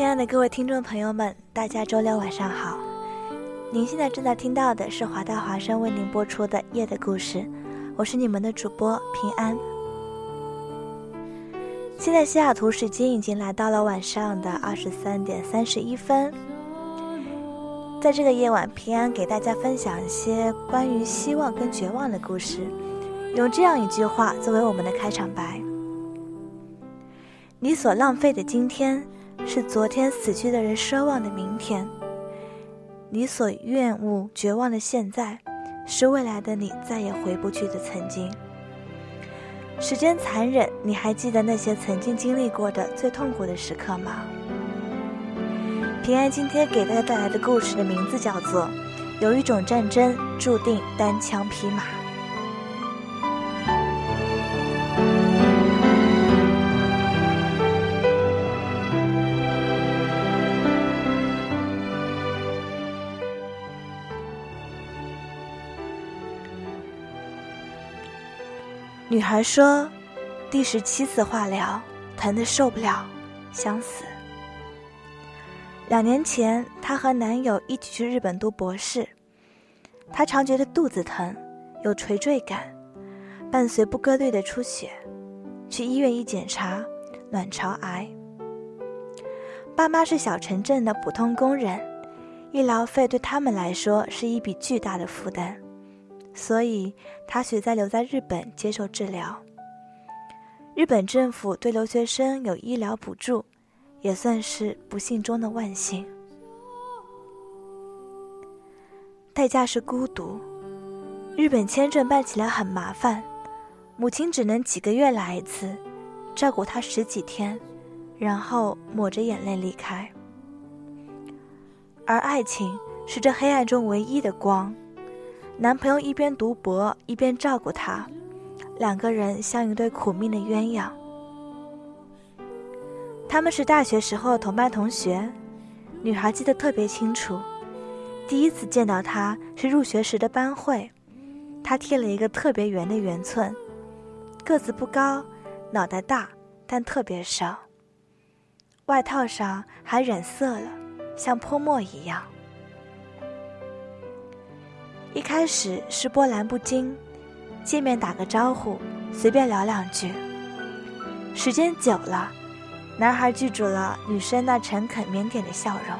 亲爱的各位听众朋友们，大家周六晚上好。您现在正在听到的是华大华生为您播出的《夜的故事》，我是你们的主播平安。现在西雅图时间已经来到了晚上的二十三点三十一分。在这个夜晚，平安给大家分享一些关于希望跟绝望的故事，用这样一句话作为我们的开场白：你所浪费的今天。是昨天死去的人奢望的明天。你所厌恶、绝望的现在，是未来的你再也回不去的曾经。时间残忍，你还记得那些曾经经历过的最痛苦的时刻吗？平安今天给大家带来的故事的名字叫做《有一种战争注定单枪匹马》。女孩说：“第十七次化疗，疼得受不了，想死。”两年前，她和男友一起去日本读博士，她常觉得肚子疼，有垂坠感，伴随不规律的出血。去医院一检查，卵巢癌。爸妈是小城镇的普通工人，医疗费对他们来说是一笔巨大的负担。所以，他选择留在日本接受治疗。日本政府对留学生有医疗补助，也算是不幸中的万幸。代价是孤独。日本签证办起来很麻烦，母亲只能几个月来一次，照顾他十几天，然后抹着眼泪离开。而爱情是这黑暗中唯一的光。男朋友一边读博一边照顾她，两个人像一对苦命的鸳鸯。他们是大学时候同班同学，女孩记得特别清楚。第一次见到他是入学时的班会，他剃了一个特别圆的圆寸，个子不高，脑袋大，但特别瘦。外套上还染色了，像泼墨一样。一开始是波澜不惊，见面打个招呼，随便聊两句。时间久了，男孩记住了女生那诚恳腼腆的笑容。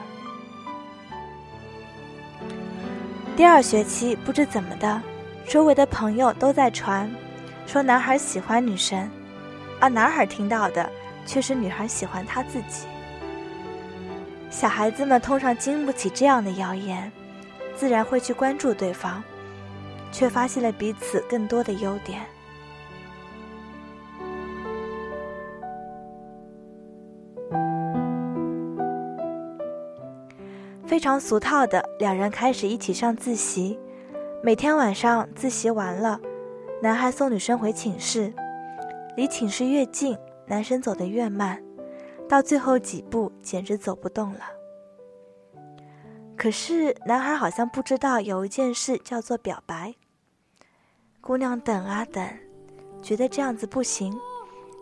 第二学期不知怎么的，周围的朋友都在传，说男孩喜欢女生，而男孩听到的却是女孩喜欢他自己。小孩子们通常经不起这样的谣言。自然会去关注对方，却发现了彼此更多的优点。非常俗套的，两人开始一起上自习。每天晚上自习完了，男孩送女生回寝室，离寝室越近，男生走得越慢，到最后几步简直走不动了。可是男孩好像不知道有一件事叫做表白。姑娘等啊等，觉得这样子不行，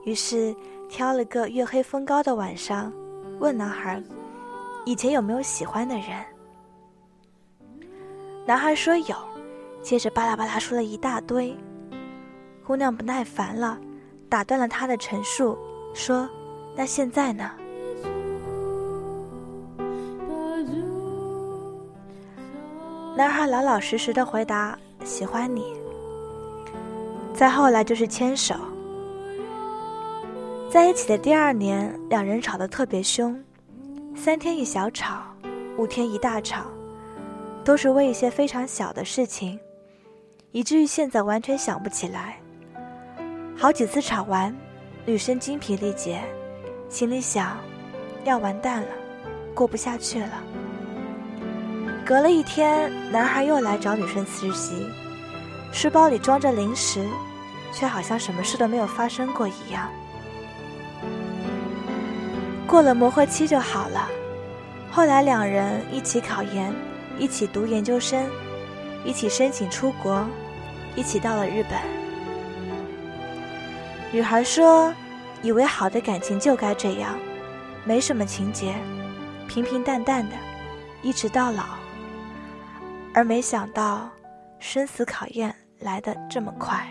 于是挑了个月黑风高的晚上，问男孩：“以前有没有喜欢的人？”男孩说有，接着巴拉巴拉说了一大堆。姑娘不耐烦了，打断了他的陈述，说：“那现在呢？”男孩老老实实的回答：“喜欢你。”再后来就是牵手。在一起的第二年，两人吵得特别凶，三天一小吵，五天一大吵，都是为一些非常小的事情，以至于现在完全想不起来，好几次吵完，女生精疲力竭，心里想，要完蛋了，过不下去了。隔了一天，男孩又来找女生实习，书包里装着零食，却好像什么事都没有发生过一样。过了磨合期就好了。后来两人一起考研，一起读研究生，一起申请出国，一起到了日本。女孩说：“以为好的感情就该这样，没什么情节，平平淡淡的，一直到老。”而没想到，生死考验来得这么快。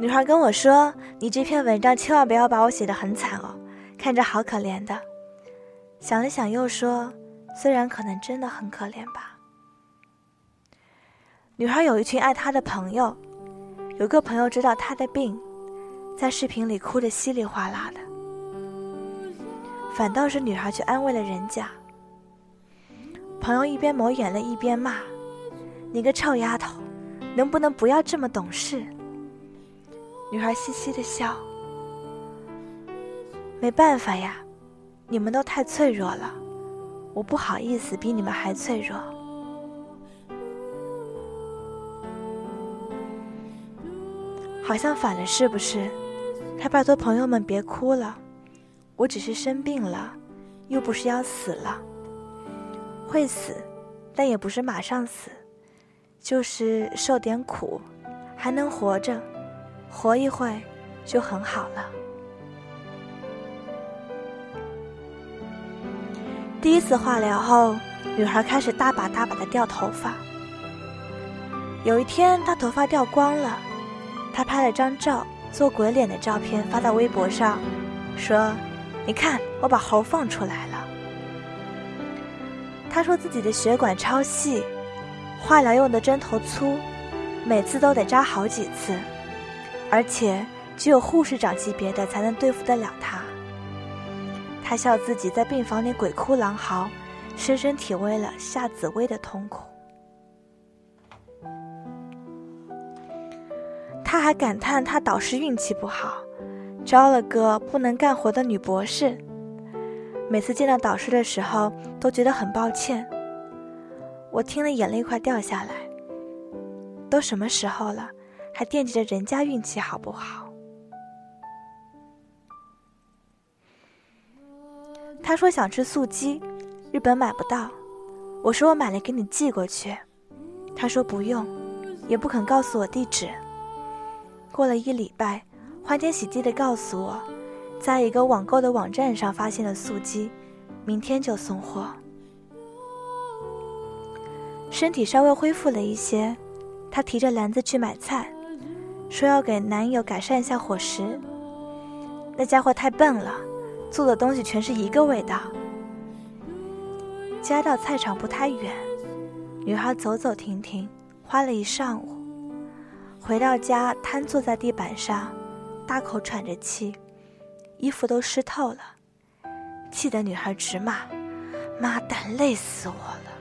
女孩跟我说：“你这篇文章千万不要把我写得很惨哦，看着好可怜的。”想了想，又说：“虽然可能真的很可怜吧。”女孩有一群爱她的朋友。有个朋友知道他的病，在视频里哭得稀里哗啦的，反倒是女孩去安慰了人家。朋友一边抹眼泪一边骂：“你个臭丫头，能不能不要这么懂事？”女孩嘻嘻的笑：“没办法呀，你们都太脆弱了，我不好意思比你们还脆弱。”好像反了，是不是？还拜托朋友们别哭了，我只是生病了，又不是要死了。会死，但也不是马上死，就是受点苦，还能活着，活一会就很好了。第一次化疗后，女孩开始大把大把的掉头发。有一天，她头发掉光了。他拍了张照，做鬼脸的照片发到微博上，说：“你看，我把猴放出来了。”他说自己的血管超细，化疗用的针头粗，每次都得扎好几次，而且只有护士长级别的才能对付得了他。他笑自己在病房里鬼哭狼嚎，深深体会了夏紫薇的痛苦。他还感叹他导师运气不好，招了个不能干活的女博士。每次见到导师的时候，都觉得很抱歉。我听了，眼泪快掉下来。都什么时候了，还惦记着人家运气好不好？他说想吃素鸡，日本买不到。我说我买了给你寄过去。他说不用，也不肯告诉我地址。过了一礼拜，欢天喜地的告诉我，在一个网购的网站上发现了素鸡，明天就送货。身体稍微恢复了一些，她提着篮子去买菜，说要给男友改善一下伙食。那家伙太笨了，做的东西全是一个味道。家到菜场不太远，女孩走走停停，花了一上午。回到家，瘫坐在地板上，大口喘着气，衣服都湿透了，气得女孩直骂：“妈蛋，累死我了！”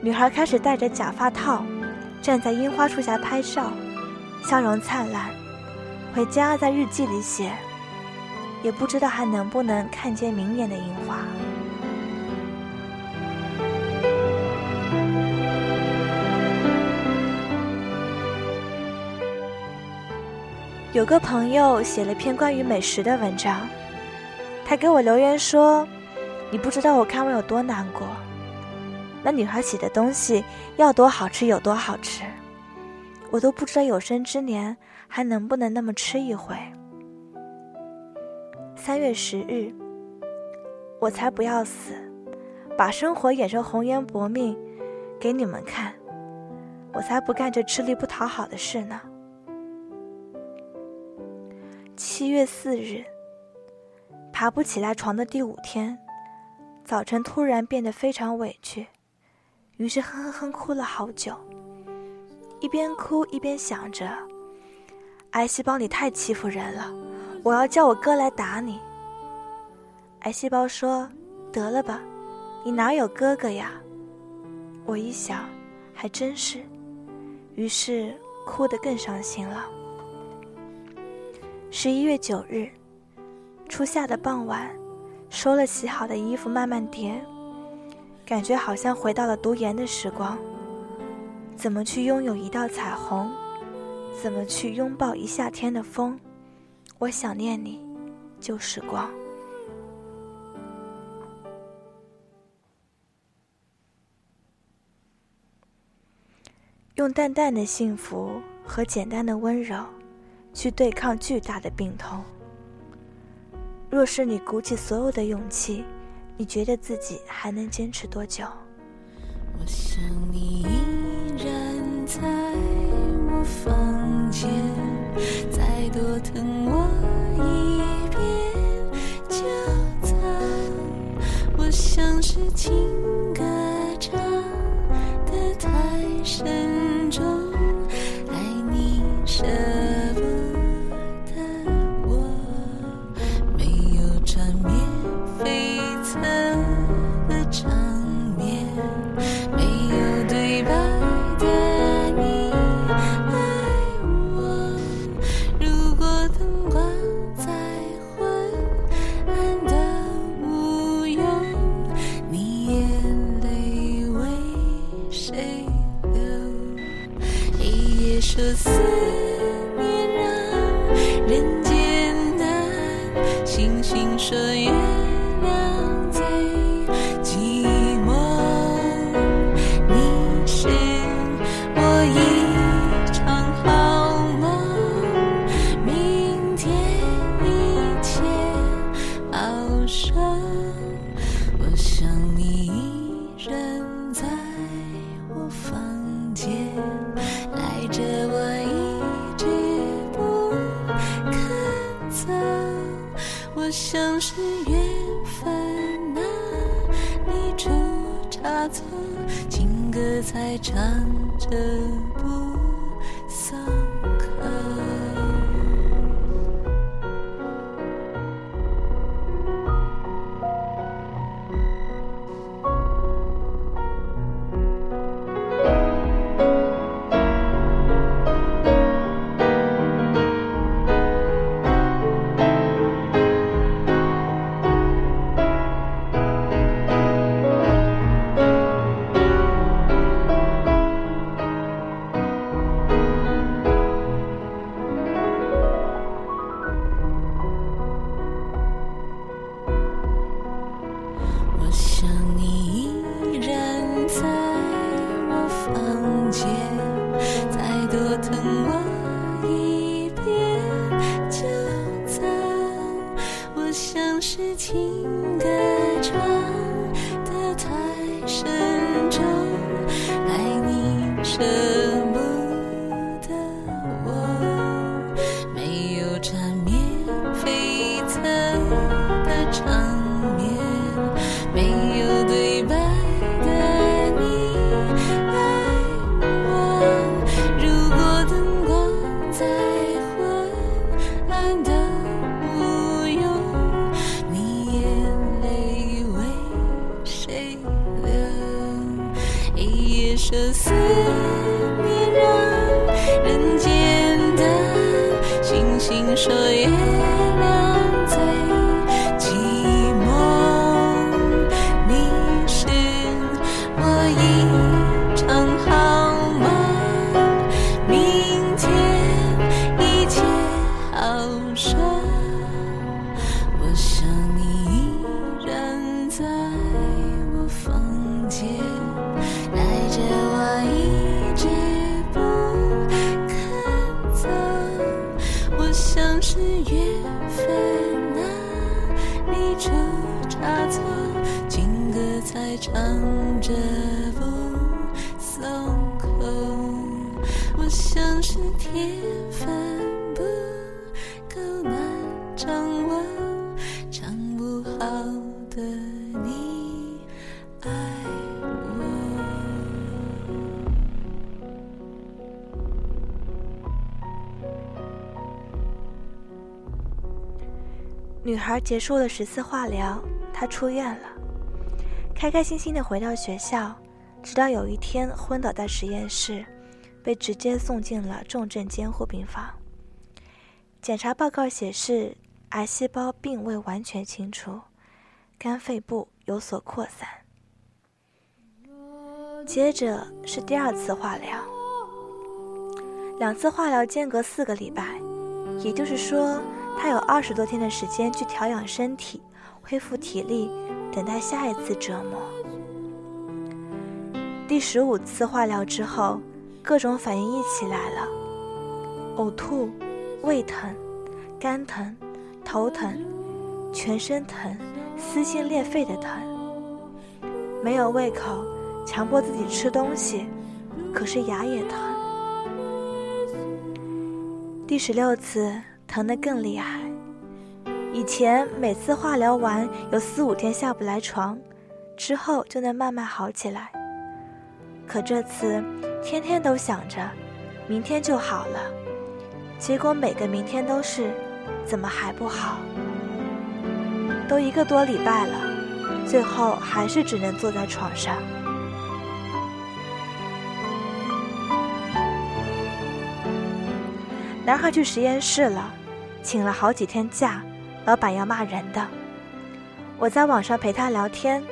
女孩开始戴着假发套，站在樱花树下拍照，笑容灿烂。回家在日记里写，也不知道还能不能看见明年的樱花。有个朋友写了篇关于美食的文章，他给我留言说：“你不知道我看完有多难过。那女孩写的东西要多好吃有多好吃，我都不知道有生之年还能不能那么吃一回。”三月十日，我才不要死，把生活演成红颜薄命给你们看，我才不干这吃力不讨好的事呢。七月四日，爬不起来床的第五天，早晨突然变得非常委屈，于是哼哼哼哭了好久。一边哭一边想着，癌细胞你太欺负人了，我要叫我哥来打你。”癌细胞说：“得了吧，你哪有哥哥呀？”我一想，还真是，于是哭得更伤心了。十一月九日，初夏的傍晚，收了洗好的衣服慢慢叠，感觉好像回到了读研的时光。怎么去拥有一道彩虹？怎么去拥抱一夏天的风？我想念你，旧时光。用淡淡的幸福和简单的温柔，去对抗巨大的病痛。若是你鼓起所有的勇气，你觉得自己还能坚持多久？我想你依然在我房间，再多疼我一遍就赞。我像是情差错，情歌才唱着不像是情歌唱得太深重，爱你孩结束了十次化疗，她出院了，开开心心的回到学校，直到有一天昏倒在实验室，被直接送进了重症监护病房。检查报告显示，癌细胞并未完全清除，肝肺部有所扩散。接着是第二次化疗，两次化疗间隔四个礼拜，也就是说。他有二十多天的时间去调养身体、恢复体力，等待下一次折磨。第十五次化疗之后，各种反应一起来了：呕吐、胃疼、肝疼、头疼、全身疼、撕心裂肺的疼。没有胃口，强迫自己吃东西，可是牙也疼。第十六次。疼得更厉害。以前每次化疗完有四五天下不来床，之后就能慢慢好起来。可这次天天都想着明天就好了，结果每个明天都是怎么还不好？都一个多礼拜了，最后还是只能坐在床上。男孩去实验室了，请了好几天假，老板要骂人的。我在网上陪他聊天，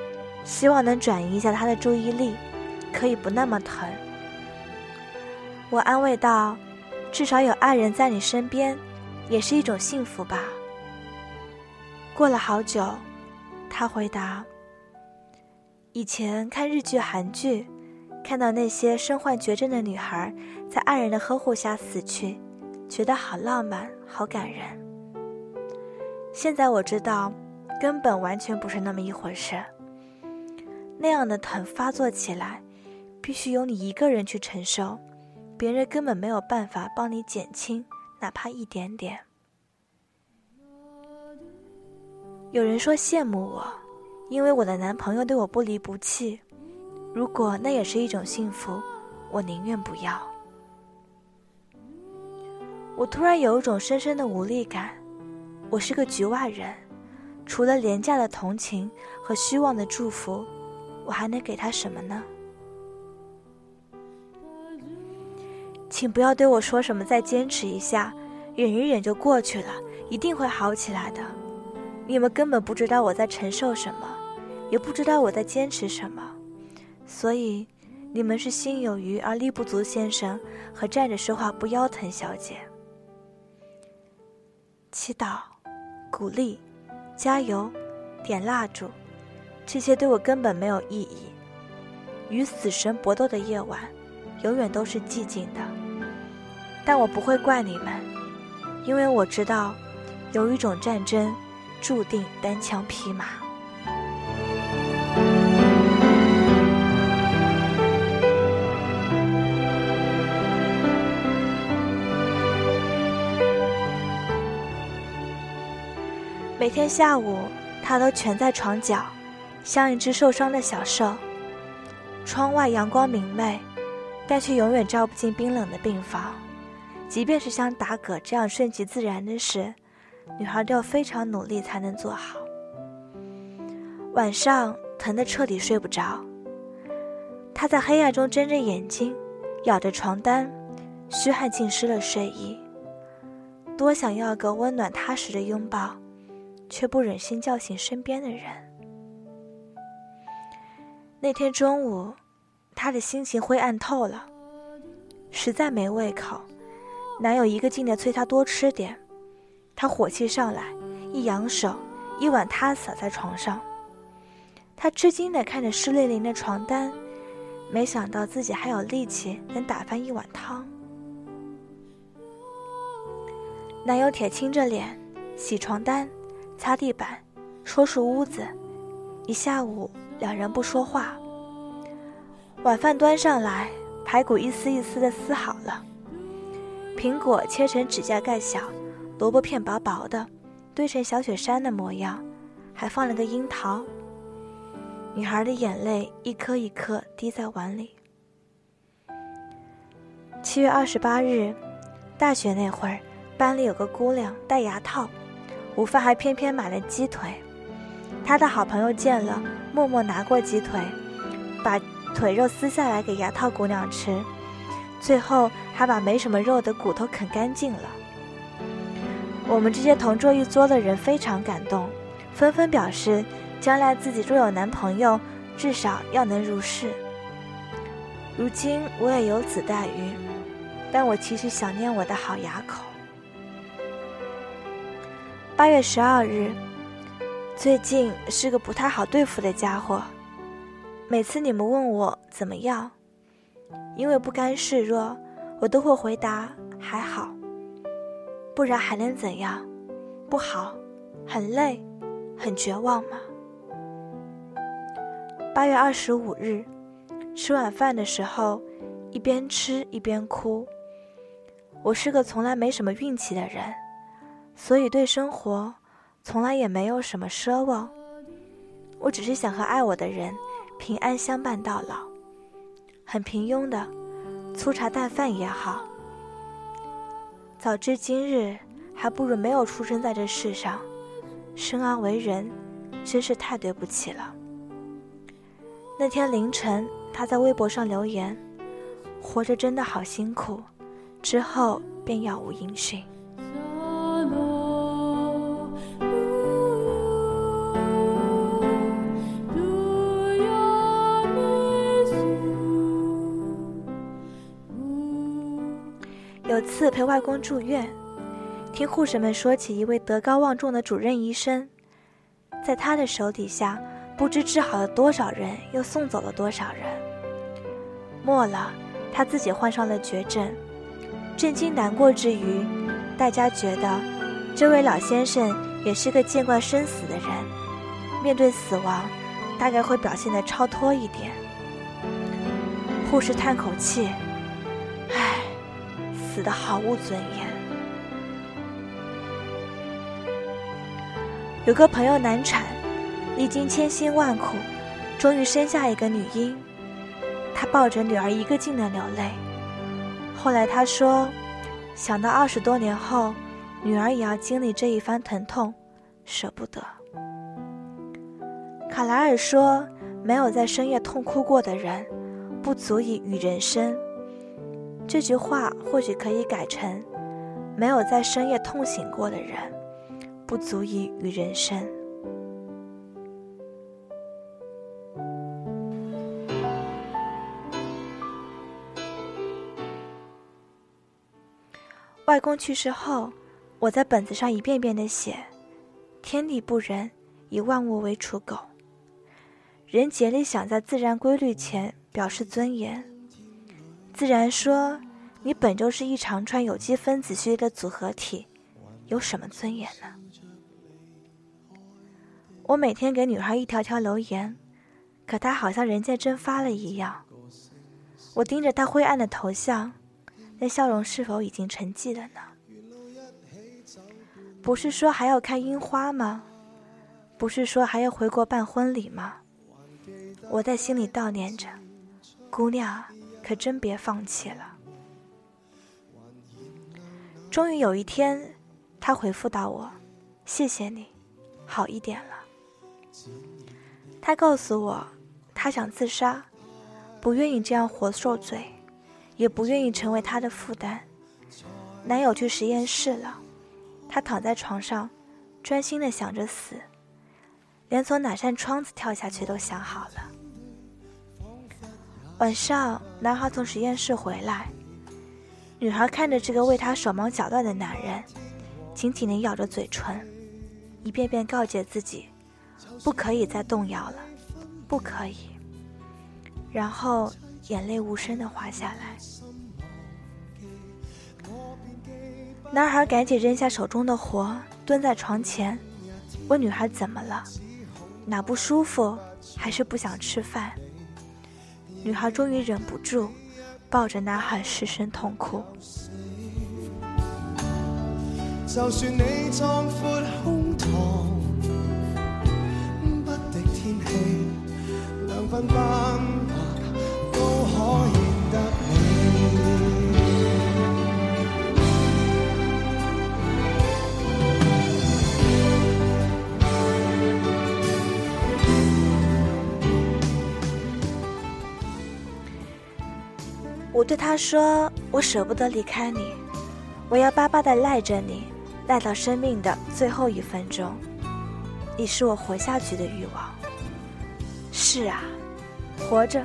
希望能转移一下他的注意力，可以不那么疼。我安慰道：“至少有爱人在你身边，也是一种幸福吧。”过了好久，他回答：“以前看日剧、韩剧，看到那些身患绝症的女孩在爱人的呵护下死去。”觉得好浪漫，好感人。现在我知道，根本完全不是那么一回事。那样的疼发作起来，必须由你一个人去承受，别人根本没有办法帮你减轻，哪怕一点点。有人说羡慕我，因为我的男朋友对我不离不弃。如果那也是一种幸福，我宁愿不要。我突然有一种深深的无力感，我是个局外人，除了廉价的同情和虚妄的祝福，我还能给他什么呢？请不要对我说什么“再坚持一下，忍一忍就过去了，一定会好起来的”。你们根本不知道我在承受什么，也不知道我在坚持什么，所以你们是心有余而力不足先生和站着说话不腰疼小姐。祈祷、鼓励、加油、点蜡烛，这些对我根本没有意义。与死神搏斗的夜晚，永远都是寂静的。但我不会怪你们，因为我知道，有一种战争，注定单枪匹马。每天下午，他都蜷在床角，像一只受伤的小兽。窗外阳光明媚，但却永远照不进冰冷的病房。即便是像打嗝这样顺其自然的事，女孩都要非常努力才能做好。晚上疼得彻底睡不着，她在黑暗中睁着眼睛，咬着床单，虚汗浸湿了睡衣。多想要个温暖踏实的拥抱。却不忍心叫醒身边的人。那天中午，他的心情灰暗透了，实在没胃口。男友一个劲的催他多吃点，他火气上来，一扬手，一碗汤洒在床上。他吃惊的看着湿淋淋的床单，没想到自己还有力气能打翻一碗汤。男友铁青着脸，洗床单。擦地板，收拾屋子，一下午两人不说话。晚饭端上来，排骨一丝一丝的撕好了，苹果切成指甲盖小，萝卜片薄薄的，堆成小雪山的模样，还放了个樱桃。女孩的眼泪一颗一颗滴在碗里。七月二十八日，大学那会儿，班里有个姑娘戴牙套。午饭还偏偏买了鸡腿。他的好朋友见了，默默拿过鸡腿，把腿肉撕下来给牙套姑娘吃，最后还把没什么肉的骨头啃干净了。我们这些同桌一桌的人非常感动，纷纷表示，将来自己若有男朋友，至少要能如是。如今我也有此待遇，但我其实想念我的好牙口。八月十二日。最近是个不太好对付的家伙，每次你们问我怎么样，因为不甘示弱，我都会回答还好。不然还能怎样？不好，很累，很绝望吗？八月二十五日，吃晚饭的时候，一边吃一边哭。我是个从来没什么运气的人，所以对生活。从来也没有什么奢望，我只是想和爱我的人平安相伴到老，很平庸的，粗茶淡饭也好。早知今日，还不如没有出生在这世上。生而为人，真是太对不起了。那天凌晨，他在微博上留言：“活着真的好辛苦。”之后便杳无音讯。次陪外公住院，听护士们说起一位德高望重的主任医生，在他的手底下，不知治好了多少人，又送走了多少人。末了，他自己患上了绝症，震惊难过之余，大家觉得这位老先生也是个见惯生死的人，面对死亡，大概会表现得超脱一点。护士叹口气。死的毫无尊严。有个朋友难产，历经千辛万苦，终于生下一个女婴。他抱着女儿一个劲的流泪。后来他说，想到二十多年后，女儿也要经历这一番疼痛，舍不得。卡莱尔说，没有在深夜痛哭过的人，不足以与人生。这句话或许可以改成：没有在深夜痛醒过的人，不足以与人生。外公去世后，我在本子上一遍遍的写：“天地不仁，以万物为刍狗。人竭力想在自然规律前表示尊严。”自然说：“你本就是一长串有机分子序列的组合体，有什么尊严呢？”我每天给女孩一条条留言，可她好像人间蒸发了一样。我盯着她灰暗的头像，那笑容是否已经沉寂了呢？不是说还要看樱花吗？不是说还要回国办婚礼吗？我在心里悼念着，姑娘。可真别放弃了。终于有一天，他回复到我：“谢谢你，好一点了。”他告诉我，他想自杀，不愿意这样活受罪，也不愿意成为他的负担。男友去实验室了，他躺在床上，专心的想着死，连从哪扇窗子跳下去都想好了。晚上，男孩从实验室回来，女孩看着这个为他手忙脚乱的男人，紧紧地咬着嘴唇，一遍遍告诫自己，不可以再动摇了，不可以。然后眼泪无声地滑下来。男孩赶紧扔下手中的活，蹲在床前，问女孩怎么了，哪不舒服，还是不想吃饭？女孩终于忍不住，抱着男孩失声痛哭。就算你壮阔胸膛，不敌天气，两鬓斑白都可以我对他说：“我舍不得离开你，我要巴巴的赖着你，赖到生命的最后一分钟。你是我活下去的欲望。”是啊，活着，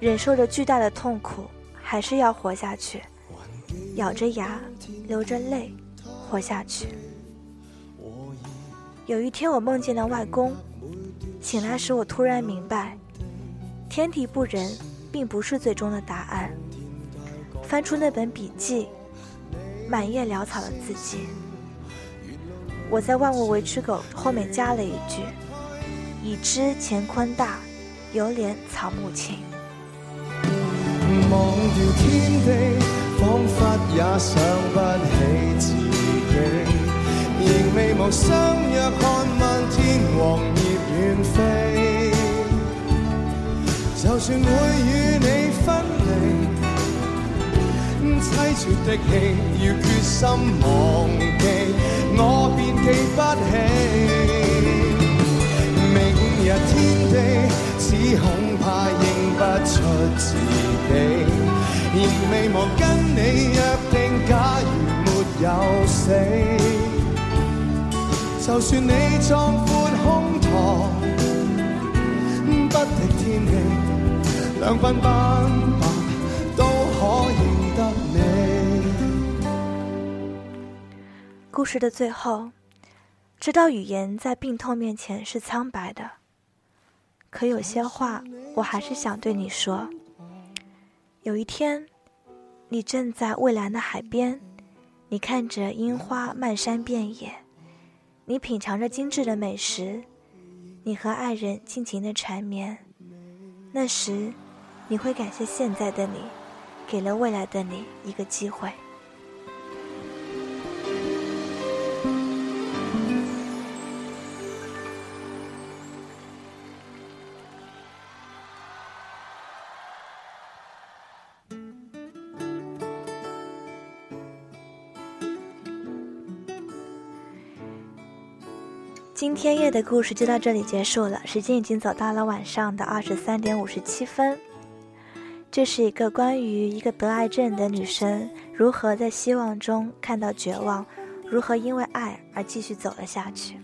忍受着巨大的痛苦，还是要活下去，咬着牙，流着泪，活下去。有一天，我梦见了外公，醒来时，我突然明白，天地不仁，并不是最终的答案。翻出那本笔记，满页潦草的字迹。我在“万物为刍狗”后面加了一句：“已知乾坤大，犹怜草木青。”忘掉天地，仿佛也想不起自己，仍未忘相约看漫天黄叶远飞。就算会与你分离。凄绝的戏，要决心忘记，我便记不起。明日天地，只恐怕认不出自己。仍未忘跟你约定，假如没有死，就算你壮阔胸膛，不敌天气，两鬓斑白故事的最后，知道语言在病痛面前是苍白的，可有些话我还是想对你说。有一天，你正在蔚蓝的海边，你看着樱花漫山遍野，你品尝着精致的美食，你和爱人尽情的缠绵。那时，你会感谢现在的你，给了未来的你一个机会。今天夜的故事就到这里结束了，时间已经走到了晚上的二十三点五十七分。这是一个关于一个得癌症的女生如何在希望中看到绝望，如何因为爱而继续走了下去。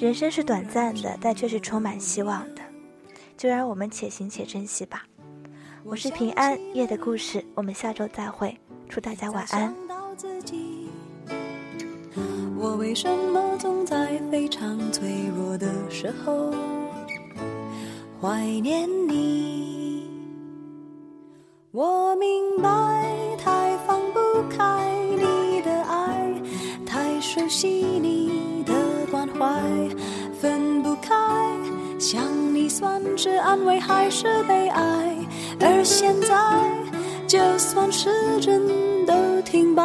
人生是短暂的，但却是充满希望的，就让我们且行且珍惜吧。我是平安夜的故事，我们下周再会，祝大家晚安。我为什么总在非常脆弱的时候怀念你？我明白，太放不开你的爱，太熟悉你的关怀，分不开。想你算是安慰还是悲哀？而现在，就算时针都停摆，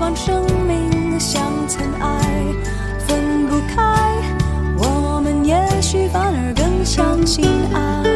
放生命的像尘埃分不开我们也许反而更相信爱。